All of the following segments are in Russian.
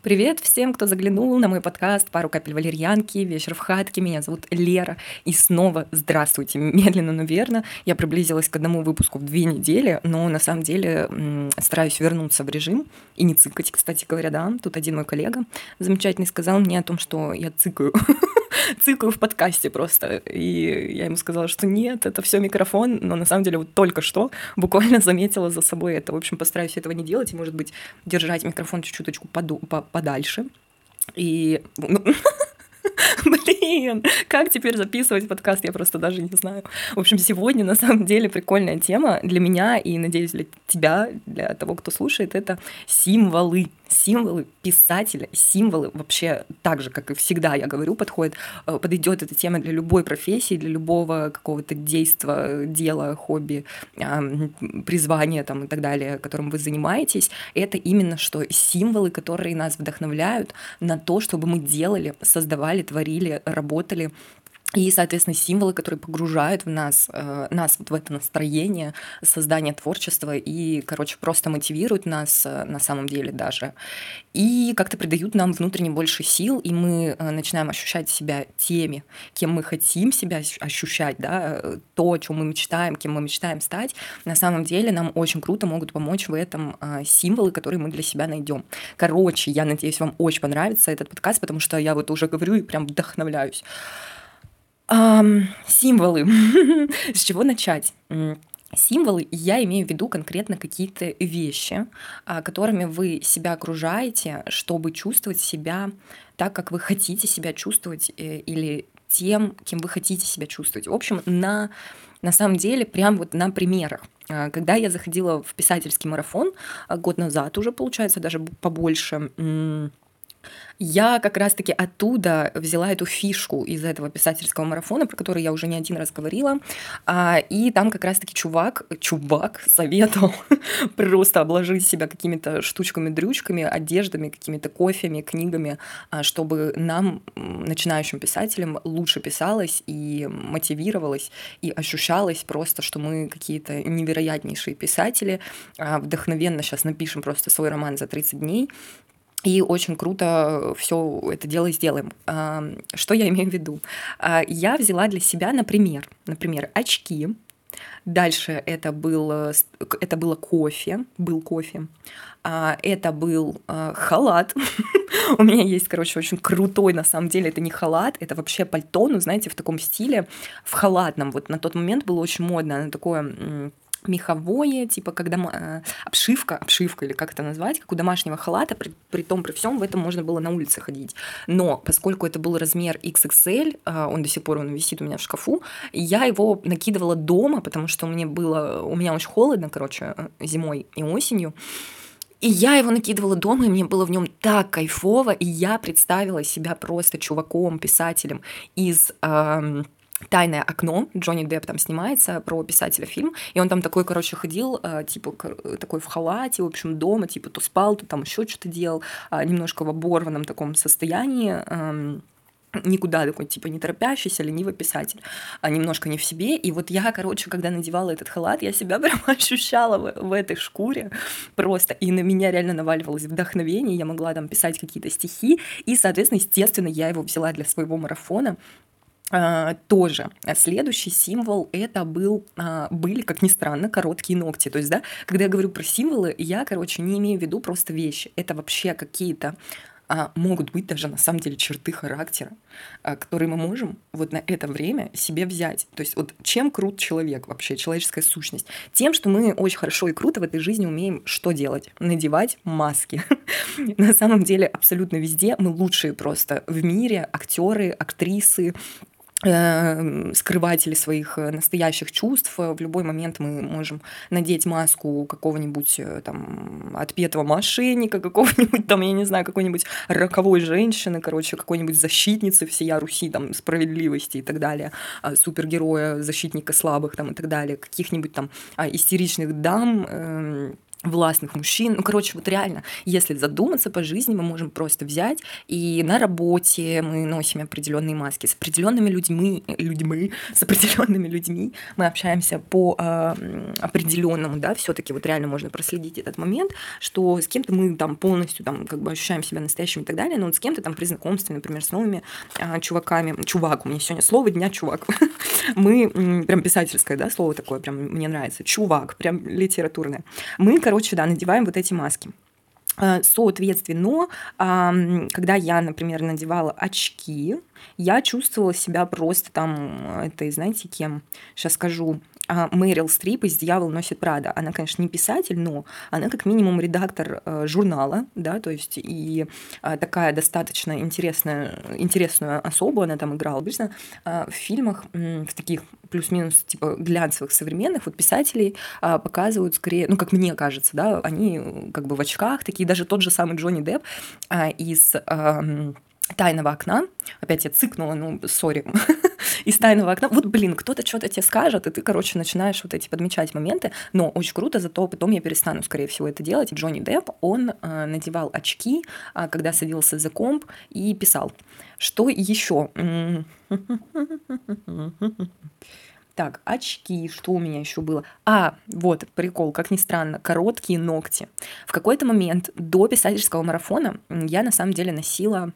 Привет всем, кто заглянул на мой подкаст «Пару капель валерьянки», «Вечер в хатке». Меня зовут Лера. И снова здравствуйте. Медленно, но верно. Я приблизилась к одному выпуску в две недели, но на самом деле стараюсь вернуться в режим и не цикать, кстати говоря, да. Тут один мой коллега замечательный сказал мне о том, что я цикаю. цикаю в подкасте просто. И я ему сказала, что нет, это все микрофон, но на самом деле вот только что буквально заметила за собой это. В общем, постараюсь этого не делать и, может быть, держать микрофон чуть-чуточку подальше. И ну, Блин, как теперь записывать подкаст, я просто даже не знаю. В общем, сегодня на самом деле прикольная тема для меня и, надеюсь, для тебя, для того, кто слушает, это символы. Символы писателя, символы вообще так же, как и всегда я говорю, подходит, э, подойдет эта тема для любой профессии, для любого какого-то действия, дела, хобби, призвания там, и так далее, которым вы занимаетесь. Это именно что символы, которые нас вдохновляют на то, чтобы мы делали, создавали, творили, работали и, соответственно, символы, которые погружают в нас, э, нас вот в это настроение создания творчества и, короче, просто мотивируют нас э, на самом деле даже. И как-то придают нам внутренне больше сил, и мы э, начинаем ощущать себя теми, кем мы хотим себя ощущать, да, э, то, о чем мы мечтаем, кем мы мечтаем стать. На самом деле нам очень круто могут помочь в этом э, символы, которые мы для себя найдем. Короче, я надеюсь, вам очень понравится этот подкаст, потому что я вот уже говорю и прям вдохновляюсь. Символы. С чего начать? Символы, я имею в виду конкретно какие-то вещи, а, которыми вы себя окружаете, чтобы чувствовать себя так, как вы хотите себя чувствовать, э, или тем, кем вы хотите себя чувствовать. В общем, на, на самом деле, прям вот на примерах. А, когда я заходила в писательский марафон а, год назад уже, получается, даже побольше, я как раз-таки оттуда взяла эту фишку из этого писательского марафона, про который я уже не один раз говорила. А, и там как раз-таки чувак, чувак советовал просто обложить себя какими-то штучками-дрючками, одеждами, какими-то кофями, книгами, а, чтобы нам, начинающим писателям, лучше писалось и мотивировалось, и ощущалось просто, что мы какие-то невероятнейшие писатели. А, вдохновенно сейчас напишем просто свой роман за 30 дней, и очень круто все это дело сделаем. Что я имею в виду? А, я взяла для себя, например, например, очки. Дальше это, был, это было кофе, был кофе. А, это был а, халат. У меня есть, короче, очень крутой, на самом деле, это не халат, это вообще пальто, ну, знаете, в таком стиле, в халатном. Вот на тот момент было очень модно, оно такое меховое, типа когда э, обшивка, обшивка или как это назвать, как у домашнего халата, при, при том, при всем в этом можно было на улице ходить. Но поскольку это был размер XXL, э, он до сих пор он висит у меня в шкафу, я его накидывала дома, потому что мне было, у меня очень холодно, короче, э, зимой и осенью. И я его накидывала дома, и мне было в нем так кайфово, и я представила себя просто чуваком, писателем из... Э, Тайное окно, Джонни Депп там снимается про писателя фильм, и он там такой, короче, ходил, э, типа, такой в халате, в общем, дома, типа, то спал, то там еще что-то делал, а, немножко в оборванном таком состоянии, эм, никуда такой, типа, не торопящийся, ленивый писатель, а немножко не в себе. И вот я, короче, когда надевала этот халат, я себя прям ощущала в, в этой шкуре просто, и на меня реально наваливалось вдохновение, я могла там писать какие-то стихи, и, соответственно, естественно, я его взяла для своего марафона, тоже следующий символ это был uh, были как ни странно короткие ногти то есть да когда я говорю про символы я короче не имею в виду просто вещи это вообще какие-то а могут быть даже на самом деле черты характера, а, которые мы можем вот на это время себе взять. То есть вот чем крут человек вообще, человеческая сущность? Тем, что мы очень хорошо и круто в этой жизни умеем что делать? Надевать маски. На самом деле абсолютно везде мы лучшие просто в мире, актеры, актрисы, скрыватели своих э, настоящих чувств. В любой момент мы можем надеть маску какого-нибудь э, там отпетого мошенника, какого-нибудь там, я не знаю, какой-нибудь роковой женщины, короче, какой-нибудь защитницы всея Руси, там, справедливости и так далее, супергероя, защитника слабых там и так далее, каких-нибудь там истеричных дам, эм, властных мужчин. Ну, короче, вот реально, если задуматься по жизни, мы можем просто взять и на работе мы носим определенные маски с определенными людьми, людьми, с определенными людьми мы общаемся по э, определенному, да, все-таки вот реально можно проследить этот момент, что с кем-то мы там полностью там как бы ощущаем себя настоящим и так далее, но вот с кем-то там при знакомстве, например, с новыми э, чуваками, чувак, у меня сегодня слово дня чувак, мы прям писательское, да, слово такое, прям мне нравится, чувак, прям литературное. Мы, короче, да, надеваем вот эти маски. А, соответственно, когда я, например, надевала очки, я чувствовала себя просто там, это, знаете, кем? Сейчас скажу, Мэрил Стрип из «Дьявол носит Прада». Она, конечно, не писатель, но она как минимум редактор э, журнала, да, то есть и э, такая достаточно интересная, интересную особу она там играла. Обычно э, в фильмах, в таких плюс-минус типа глянцевых современных вот писателей показывают скорее, ну, как мне кажется, да, они э, как бы в очках такие, даже тот же самый Джонни Депп из... Тайного окна. Опять я цыкнула, ну, сори. Из тайного окна. Вот, блин, кто-то что-то тебе скажет, и ты, короче, начинаешь вот эти подмечать моменты. Но очень круто, зато потом я перестану, скорее всего, это делать. Джонни Депп, он э, надевал очки, э, когда садился за комп и писал. Что еще? Так, очки, что у меня еще было? А, вот, прикол, как ни странно, короткие ногти. В какой-то момент до писательского марафона я на самом деле носила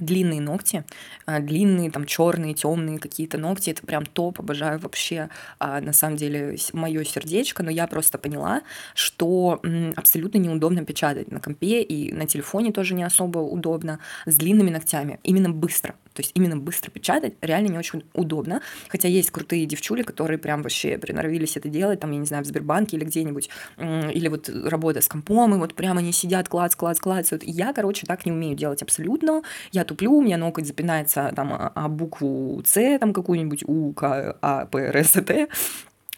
длинные ногти, а, длинные, там, черные, темные какие-то ногти, это прям топ, обожаю вообще, а, на самом деле, мое сердечко, но я просто поняла, что абсолютно неудобно печатать на компе и на телефоне тоже не особо удобно с длинными ногтями, именно быстро, то есть именно быстро печатать реально не очень удобно, хотя есть крутые девчули, которые прям вообще приноровились это делать, там, я не знаю, в Сбербанке или где-нибудь, или вот работа с компом, и вот прямо они сидят, клац, клац, клацают. Я, короче, так не умею делать абсолютно. Я туплю, у меня ноготь запинается там а, а букву С, там какую-нибудь У, К, А, П, Р, С, Т.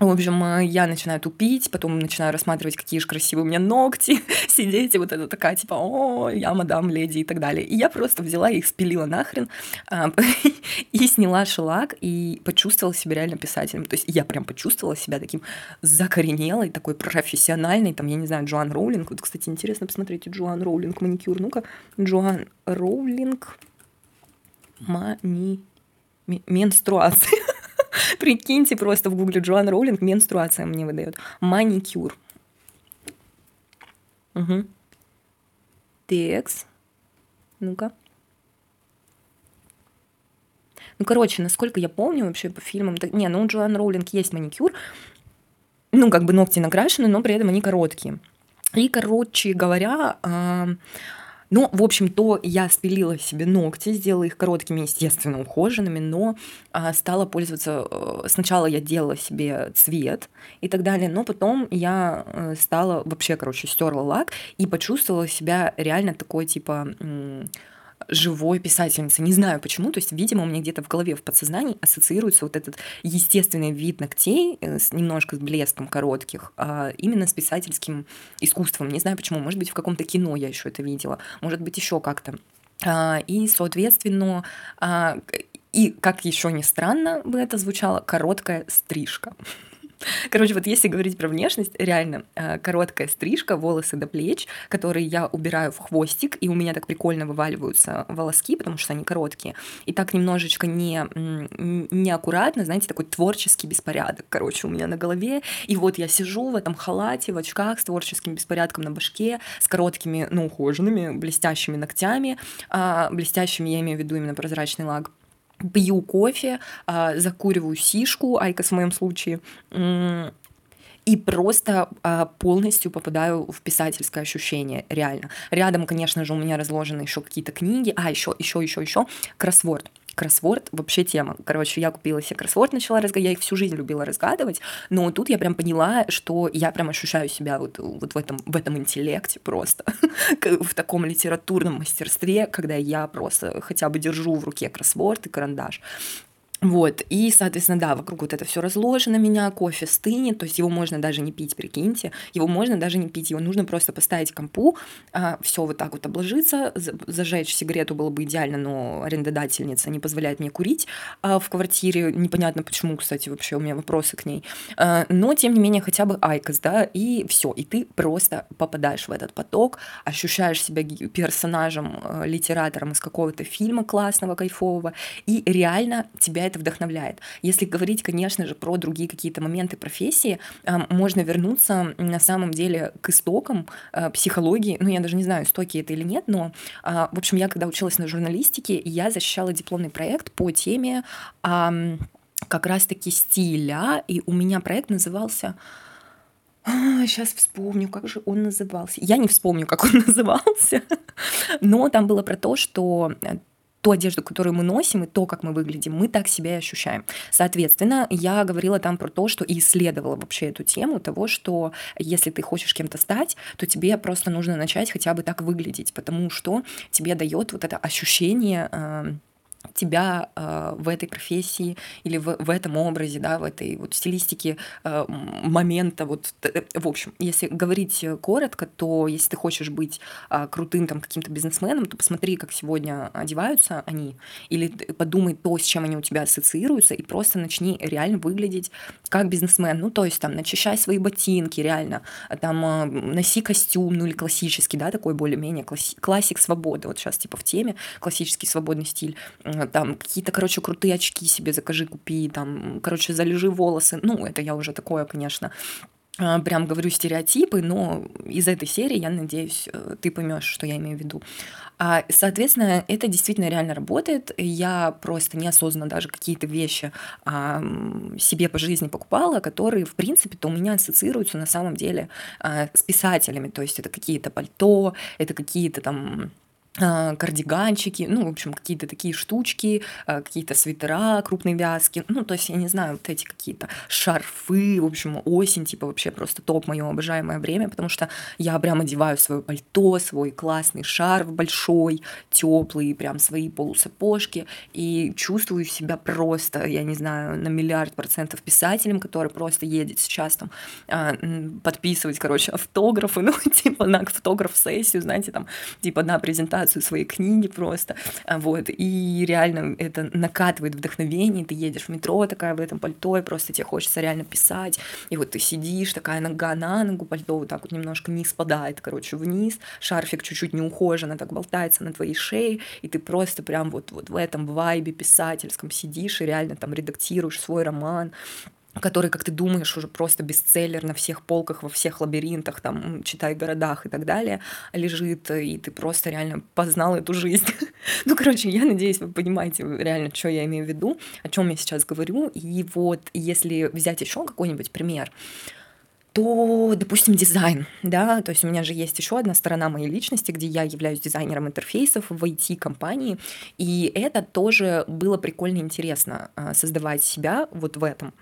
В общем, э, я начинаю тупить, потом начинаю рассматривать, какие же красивые у меня ногти, сидеть, и вот это такая, типа, о, я мадам, леди и так далее. И я просто взяла их, спилила нахрен, а, и сняла шелак, и почувствовала себя реально писателем. То есть я прям почувствовала себя таким закоренелой, такой профессиональной, там, я не знаю, Джоан Роулинг. Вот, кстати, интересно, посмотрите, Джоан Роулинг, маникюр. Ну-ка, Джоан Роулинг, мани... менструация. Прикиньте, просто в гугле Джоан Роулинг менструация мне выдает. Маникюр. Угу. Текс. Ну-ка. Ну, короче, насколько я помню вообще по фильмам... Так, не, ну у Джоан Роулинг есть маникюр. Ну, как бы ногти накрашены, но при этом они короткие. И, короче говоря, ну, в общем, то я спилила себе ногти, сделала их короткими, естественно, ухоженными, но а, стала пользоваться... А, сначала я делала себе цвет и так далее, но потом я а, стала вообще, короче, стерла лак и почувствовала себя реально такой, типа... Живой писательницы. Не знаю почему, то есть, видимо, у меня где-то в голове, в подсознании ассоциируется вот этот естественный вид ногтей э, с немножко с блеском коротких, а именно с писательским искусством. Не знаю почему, может быть, в каком-то кино я еще это видела, может быть, еще как-то. А, и, соответственно, а, и, как еще ни странно бы это звучало, короткая стрижка. Короче, вот если говорить про внешность, реально э, короткая стрижка, волосы до плеч, которые я убираю в хвостик, и у меня так прикольно вываливаются волоски, потому что они короткие, и так немножечко не, неаккуратно, знаете, такой творческий беспорядок, короче, у меня на голове, и вот я сижу в этом халате, в очках с творческим беспорядком на башке, с короткими, ну, ухоженными, блестящими ногтями, а, блестящими, я имею в виду именно прозрачный лак, пью кофе, а, закуриваю сишку, IQOS в моем случае, и просто а, полностью попадаю в писательское ощущение, реально. Рядом, конечно же, у меня разложены еще какие-то книги, а еще, еще, еще, еще кроссворд кроссворд вообще тема. Короче, я купила себе кроссворд, начала разгадывать, я их всю жизнь любила разгадывать, но тут я прям поняла, что я прям ощущаю себя вот, вот в, этом, в этом интеллекте просто, в таком литературном мастерстве, когда я просто хотя бы держу в руке кроссворд и карандаш. Вот, и, соответственно, да, вокруг вот это все разложено меня, кофе стынет, то есть его можно даже не пить, прикиньте, его можно даже не пить, его нужно просто поставить компу, а, все вот так вот обложиться, зажечь сигарету было бы идеально, но арендодательница не позволяет мне курить а, в квартире, непонятно почему, кстати, вообще у меня вопросы к ней, а, но, тем не менее, хотя бы айкос, да, и все, и ты просто попадаешь в этот поток, ощущаешь себя персонажем, э, литератором из какого-то фильма классного, кайфового, и реально тебя это это вдохновляет. Если говорить, конечно же, про другие какие-то моменты профессии, можно вернуться на самом деле к истокам э, психологии. Ну, я даже не знаю, истоки это или нет, но, а, в общем, я когда училась на журналистике, я защищала дипломный проект по теме как раз-таки стиля, и у меня проект назывался а, сейчас вспомню, как же он назывался. Я не вспомню, как он назывался, но там было про то, что ту одежду, которую мы носим, и то, как мы выглядим, мы так себя и ощущаем. Соответственно, я говорила там про то, что и исследовала вообще эту тему того, что если ты хочешь кем-то стать, то тебе просто нужно начать хотя бы так выглядеть, потому что тебе дает вот это ощущение эм, тебя э, в этой профессии или в, в этом образе, да, в этой вот стилистике э, момента, вот, э, в общем, если говорить коротко, то если ты хочешь быть э, крутым там каким-то бизнесменом, то посмотри, как сегодня одеваются они, или подумай то, с чем они у тебя ассоциируются, и просто начни реально выглядеть как бизнесмен, ну, то есть там начищай свои ботинки, реально, там э, носи костюм, ну, или классический, да, такой более-менее класси- классик свободы, вот сейчас типа в теме, классический свободный стиль, там какие-то, короче, крутые очки себе закажи, купи, там, короче, залежи волосы. Ну, это я уже такое, конечно, а, прям говорю стереотипы, но из этой серии, я надеюсь, э, ты поймешь, что я имею в виду. А, соответственно, это действительно реально работает. Я просто неосознанно даже какие-то вещи а, себе по жизни покупала, которые, в принципе-то, у меня ассоциируются на самом деле с писателями. То есть это какие-то пальто, это какие-то там кардиганчики, ну, в общем, какие-то такие штучки, а, какие-то свитера крупной вязки, ну, то есть, я не знаю, вот эти какие-то шарфы, в общем, осень, типа, вообще просто топ, мое обожаемое время, потому что я прям одеваю свое пальто, свой классный шарф большой, теплый, прям свои полусапожки, и чувствую себя просто, я не знаю, на миллиард процентов писателем, который просто едет сейчас там а, подписывать, короче, автографы, ну, типа, на автограф-сессию, знаете, там, типа, на презентацию презентацию своей книги просто, а, вот, и реально это накатывает вдохновение, ты едешь в метро такая в этом пальто, и просто тебе хочется реально писать, и вот ты сидишь, такая нога на ногу, пальто вот так вот немножко не спадает, короче, вниз, шарфик чуть-чуть неухоженно так болтается на твоей шее, и ты просто прям вот, вот в этом вайбе писательском сидишь и реально там редактируешь свой роман, который, как ты думаешь, уже просто бестселлер на всех полках, во всех лабиринтах, там, читай, городах и так далее, лежит, и ты просто реально познал эту жизнь. ну, короче, я надеюсь, вы понимаете реально, что я имею в виду, о чем я сейчас говорю. И вот, если взять еще какой-нибудь пример, то, допустим, дизайн, да, то есть у меня же есть еще одна сторона моей личности, где я являюсь дизайнером интерфейсов в IT-компании, и это тоже было прикольно интересно а, создавать себя вот в этом.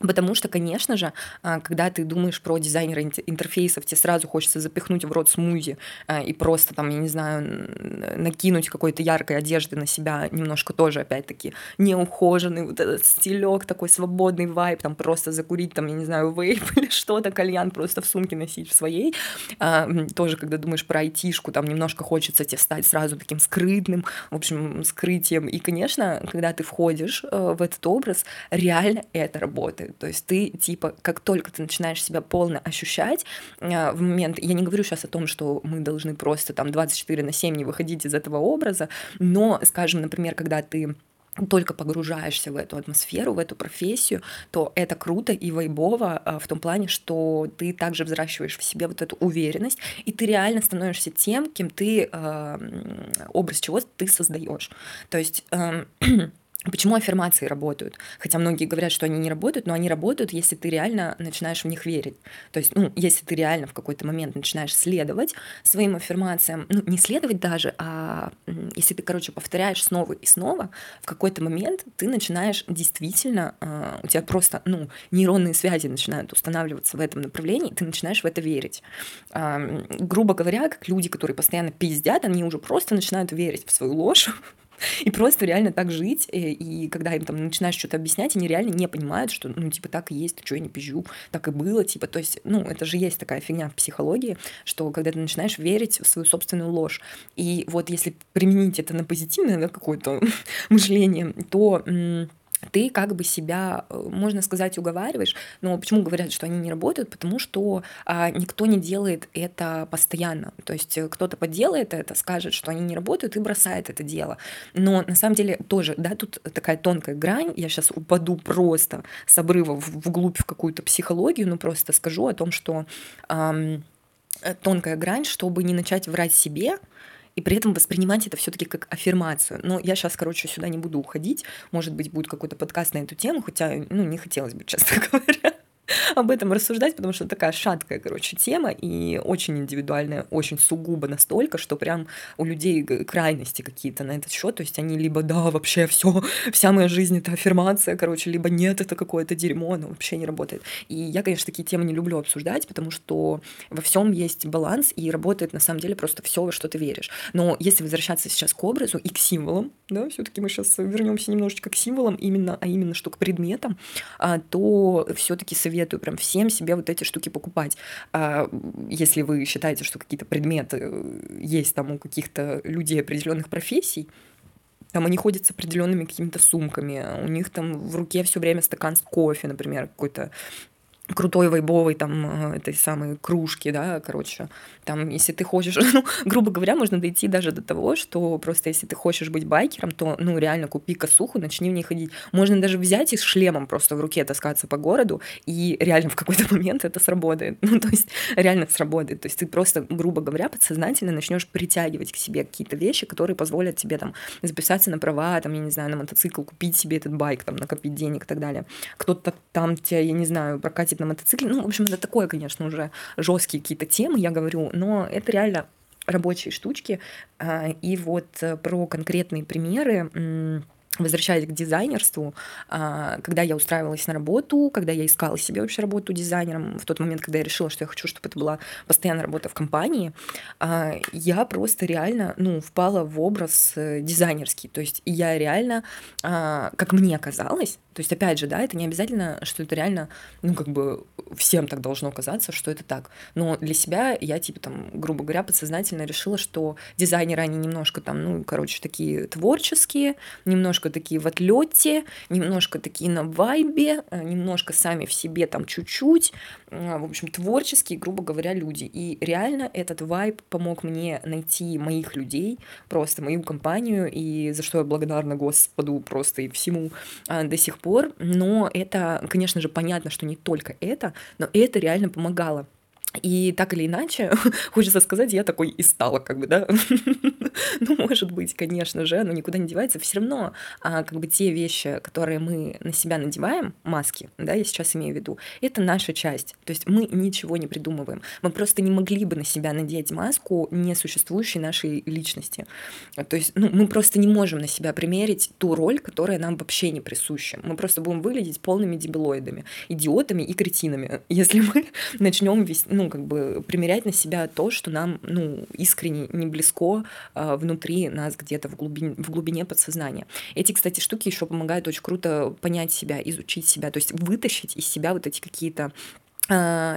Потому что, конечно же, а, когда ты думаешь про дизайнера интерфейсов, тебе сразу хочется запихнуть в рот смузи а, и просто там, я не знаю, накинуть какой-то яркой одежды на себя, немножко тоже, опять-таки, неухоженный, вот этот стилек, такой свободный вайб, там просто закурить, там, я не знаю, вейп или что-то, кальян просто в сумке носить в своей. А, тоже, когда думаешь про айтишку, там немножко хочется тебе стать сразу таким скрытным, в общем, скрытием. И, конечно, когда ты входишь э, в этот образ, реально это работает то есть ты, типа, как только ты начинаешь себя полно ощущать, а, в момент, я не говорю сейчас о том, что мы должны просто там 24 на 7 не выходить из этого образа, но, скажем, например, когда ты только погружаешься в эту атмосферу, в эту профессию, то это круто и вайбово а, в том плане, что ты также взращиваешь в себе вот эту уверенность, и ты реально становишься тем, кем ты, э, образ чего ты создаешь. То есть э, Почему аффирмации работают? Хотя многие говорят, что они не работают, но они работают, если ты реально начинаешь в них верить. То есть, ну, если ты реально в какой-то момент начинаешь следовать своим аффирмациям, ну, не следовать даже, а если ты, короче, повторяешь снова и снова, в какой-то момент ты начинаешь действительно, э, у тебя просто, ну, нейронные связи начинают устанавливаться в этом направлении, ты начинаешь в это верить. Э, грубо говоря, как люди, которые постоянно пиздят, они уже просто начинают верить в свою ложь, И просто реально так жить, и, и когда им там начинаешь что-то объяснять, они реально не понимают, что, ну, типа, так и есть, что я не пизжу, так и было, типа, то есть, ну, это же есть такая фигня в психологии, что когда ты начинаешь верить в свою собственную ложь, и вот если применить это на позитивное, да, какое-то мышление, то ты как бы себя, э, можно сказать, уговариваешь. Но почему говорят, что они не работают? Потому что а, никто не делает это постоянно. То есть э, кто-то поделает это, скажет, что они не работают и бросает это дело. Но на самом деле тоже, да, тут такая тонкая грань. Я сейчас упаду просто с обрыва вглубь в какую-то психологию, но просто скажу о том, что эм, тонкая грань, чтобы не начать врать себе, и при этом воспринимать это все-таки как аффирмацию. Но я сейчас, короче, сюда не буду уходить. Может быть, будет какой-то подкаст на эту тему, хотя, ну, не хотелось бы, честно говоря об этом рассуждать, потому что такая шаткая, короче, тема и очень индивидуальная, очень сугубо настолько, что прям у людей крайности какие-то на этот счет, то есть они либо да, вообще все, вся моя жизнь это аффирмация, короче, либо нет, это какое-то дерьмо, оно вообще не работает. И я, конечно, такие темы не люблю обсуждать, потому что во всем есть баланс и работает на самом деле просто все, во что ты веришь. Но если возвращаться сейчас к образу и к символам, да, все-таки мы сейчас вернемся немножечко к символам, именно, а именно что к предметам, а, то все-таки советую прям всем себе вот эти штуки покупать. А, если вы считаете, что какие-то предметы э, есть там у каких-то людей определенных профессий, там они ходят с определенными какими-то сумками, у них там в руке все время стакан с кофе, например, какой-то крутой вайбовой там э, этой самой кружки, да, короче, там, если ты хочешь, ну, грубо говоря, можно дойти даже до того, что просто если ты хочешь быть байкером, то, ну, реально купи косуху, начни в ней ходить. Можно даже взять и с шлемом просто в руке таскаться по городу, и реально в какой-то момент это сработает. Ну, то есть реально сработает. То есть ты просто, грубо говоря, подсознательно начнешь притягивать к себе какие-то вещи, которые позволят тебе там записаться на права, там, я не знаю, на мотоцикл, купить себе этот байк, там, накопить денег и так далее. Кто-то там тебя, я не знаю, прокатит на мотоцикле. Ну, в общем, это такое, конечно, уже жесткие какие-то темы, я говорю, но это реально рабочие штучки. А, и вот э, про конкретные примеры возвращаясь к дизайнерству, а, когда я устраивалась на работу, когда я искала себе вообще работу дизайнером, в тот момент, когда я решила, что я хочу, чтобы это была постоянная работа в компании, а, я просто реально, ну, впала в образ э, дизайнерский. То есть я реально, а, как мне казалось, то есть, опять же, да, это не обязательно, что это реально, ну, как бы всем так должно казаться, что это так. Но для себя я, типа, там, грубо говоря, подсознательно решила, что дизайнеры, они немножко там, ну, короче, такие творческие, немножко такие в отлете, немножко такие на вайбе, э, немножко сами в себе там чуть-чуть, э, в общем, творческие, грубо говоря, люди. И реально этот вайб помог мне найти моих людей, просто мою компанию, и за что я благодарна Господу просто и всему а, до сих пор, но это, конечно же, понятно, что не только это, но это реально помогало. И так или иначе, хочется сказать, я такой и стала, как бы, да. ну, может быть, конечно же, но никуда не девается. Все равно, а, как бы, те вещи, которые мы на себя надеваем, маски, да, я сейчас имею в виду, это наша часть. То есть мы ничего не придумываем. Мы просто не могли бы на себя надеть маску несуществующей нашей личности. То есть, ну, мы просто не можем на себя примерить ту роль, которая нам вообще не присуща. Мы просто будем выглядеть полными дебилоидами, идиотами и кретинами, если мы начнем вести ну, как бы примерять на себя то, что нам, ну, искренне не близко э, внутри нас где-то в глубине, в глубине подсознания. Эти, кстати, штуки еще помогают очень круто понять себя, изучить себя, то есть вытащить из себя вот эти какие-то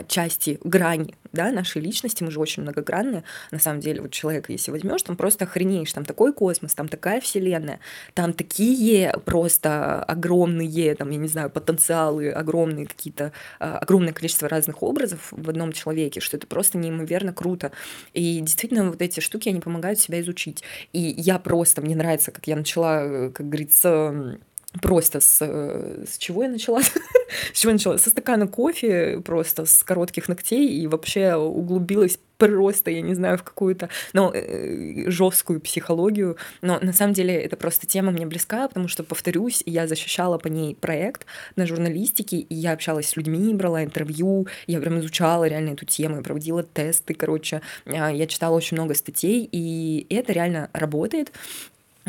части, грани да, нашей личности, мы же очень многогранные, на самом деле, вот человека, если возьмешь, там просто охренеешь, там такой космос, там такая вселенная, там такие просто огромные, там, я не знаю, потенциалы, огромные какие-то, а, огромное количество разных образов в одном человеке, что это просто неимоверно круто. И действительно, вот эти штуки, они помогают себя изучить. И я просто, мне нравится, как я начала, э, как говорится, просто с, э, с чего я начала? с чего я начала? Со стакана кофе, просто с коротких ногтей, и вообще углубилась просто, я не знаю, в какую-то, ну, э, жесткую психологию. Но на самом деле это просто тема мне близка, потому что, повторюсь, я защищала по ней проект на журналистике, и я общалась с людьми, брала интервью, я прям изучала реально эту тему, я проводила тесты, короче, а, я читала очень много статей, и это реально работает.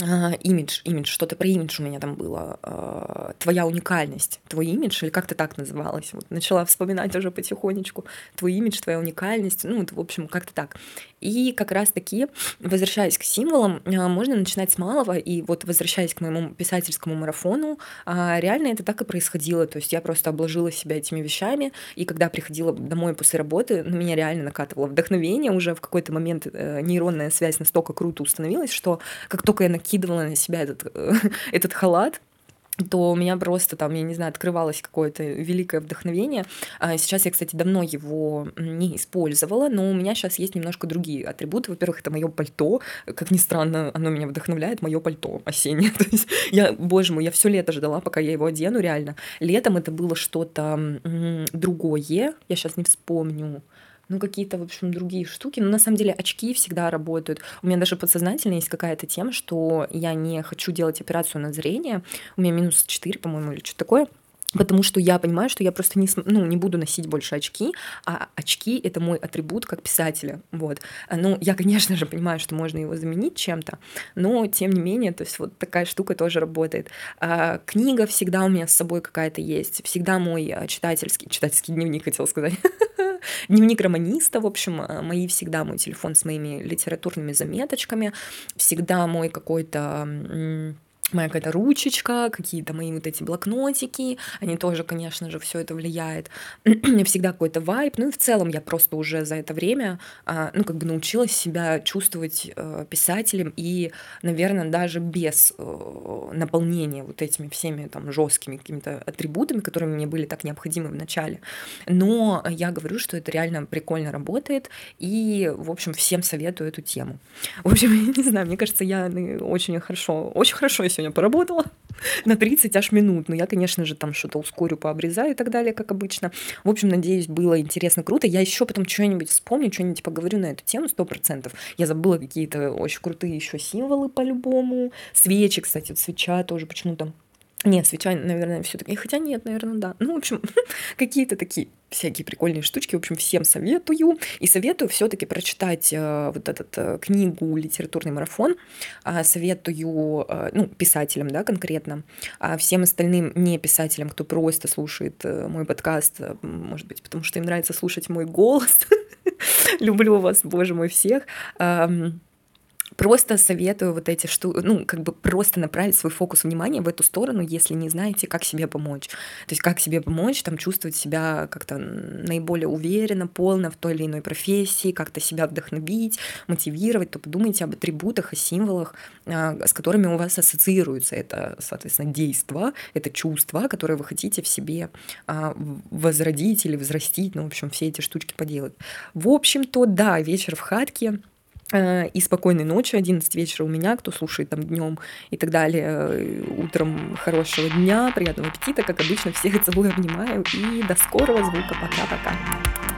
А, имидж, имидж, что-то про имидж у меня там было, а, твоя уникальность, твой имидж, или как то так называлось, вот начала вспоминать уже потихонечку, твой имидж, твоя уникальность, ну, вот, в общем, как-то так. И как раз-таки, возвращаясь к символам, а, можно начинать с малого, и вот возвращаясь к моему писательскому марафону, реально это так и происходило, то есть я просто обложила себя этими вещами, и когда приходила домой после работы, на меня реально накатывало вдохновение, уже в какой-то момент э, нейронная связь настолько круто установилась, что как только я накидывала на себя этот, этот халат, то у меня просто там, я не знаю, открывалось какое-то великое вдохновение. А сейчас я, кстати, давно его не использовала, но у меня сейчас есть немножко другие атрибуты. Во-первых, это мое пальто. Как ни странно, оно меня вдохновляет, мое пальто осеннее. То есть я, боже мой, я все лето ждала, пока я его одену, реально. Летом это было что-то другое. Я сейчас не вспомню ну, какие-то, в общем, другие штуки. Но на самом деле очки всегда работают. У меня даже подсознательно есть какая-то тема, что я не хочу делать операцию на зрение. У меня минус 4, по-моему, или что-то такое. Потому что я понимаю, что я просто не, ну, не буду носить больше очки, а очки — это мой атрибут как писателя. Вот. Ну, я, конечно же, понимаю, что можно его заменить чем-то, но, тем не менее, то есть вот такая штука тоже работает. А, книга всегда у меня с собой какая-то есть, всегда мой а, читательский, читательский дневник, хотел сказать, дневник романиста, в общем, а, мои всегда мой телефон с моими литературными заметочками, всегда мой какой-то моя какая-то ручечка, какие-то мои вот эти блокнотики, они тоже, конечно же, все это влияет. Всегда какой-то вайп. Ну и в целом я просто уже за это время, а, ну, как бы научилась себя чувствовать э, писателем и, наверное, даже без э, наполнения вот этими всеми там жесткими какими-то атрибутами, которые мне были так необходимы в начале. Но я говорю, что это реально прикольно работает, и, в общем, всем советую эту тему. В общем, я не знаю, мне кажется, я ну, очень хорошо, очень хорошо сегодня сегодня поработала на 30 аж минут. Но я, конечно же, там что-то ускорю, пообрезаю и так далее, как обычно. В общем, надеюсь, было интересно, круто. Я еще потом что-нибудь вспомню, что-нибудь поговорю на эту тему, сто процентов. Я забыла какие-то очень крутые еще символы по-любому. Свечи, кстати, свеча тоже почему-то нет, свеча, наверное, все-таки. Хотя нет, наверное, да. Ну, в общем, какие-то такие всякие прикольные штучки. В общем, всем советую. И советую все-таки прочитать э, вот эту э, книгу «Литературный марафон». Э, советую, э, ну, писателям, да, конкретно. А всем остальным не писателям, кто просто слушает э, мой подкаст, э, может быть, потому что им нравится слушать мой голос. Люблю вас, боже мой, всех. Просто советую вот эти штуки, ну, как бы просто направить свой фокус внимания в эту сторону, если не знаете, как себе помочь. То есть как себе помочь, там, чувствовать себя как-то наиболее уверенно, полно в той или иной профессии, как-то себя вдохновить, мотивировать, то подумайте об атрибутах, о символах, а, с которыми у вас ассоциируется это, соответственно, действо, это чувство, которое вы хотите в себе а, возродить или взрастить, ну, в общем, все эти штучки поделать. В общем-то, да, вечер в хатке — и спокойной ночи, 11 вечера у меня, кто слушает там днем и так далее. Э, утром хорошего дня, приятного аппетита, как обычно, всех целую, обнимаю и до скорого звука. Пока-пока.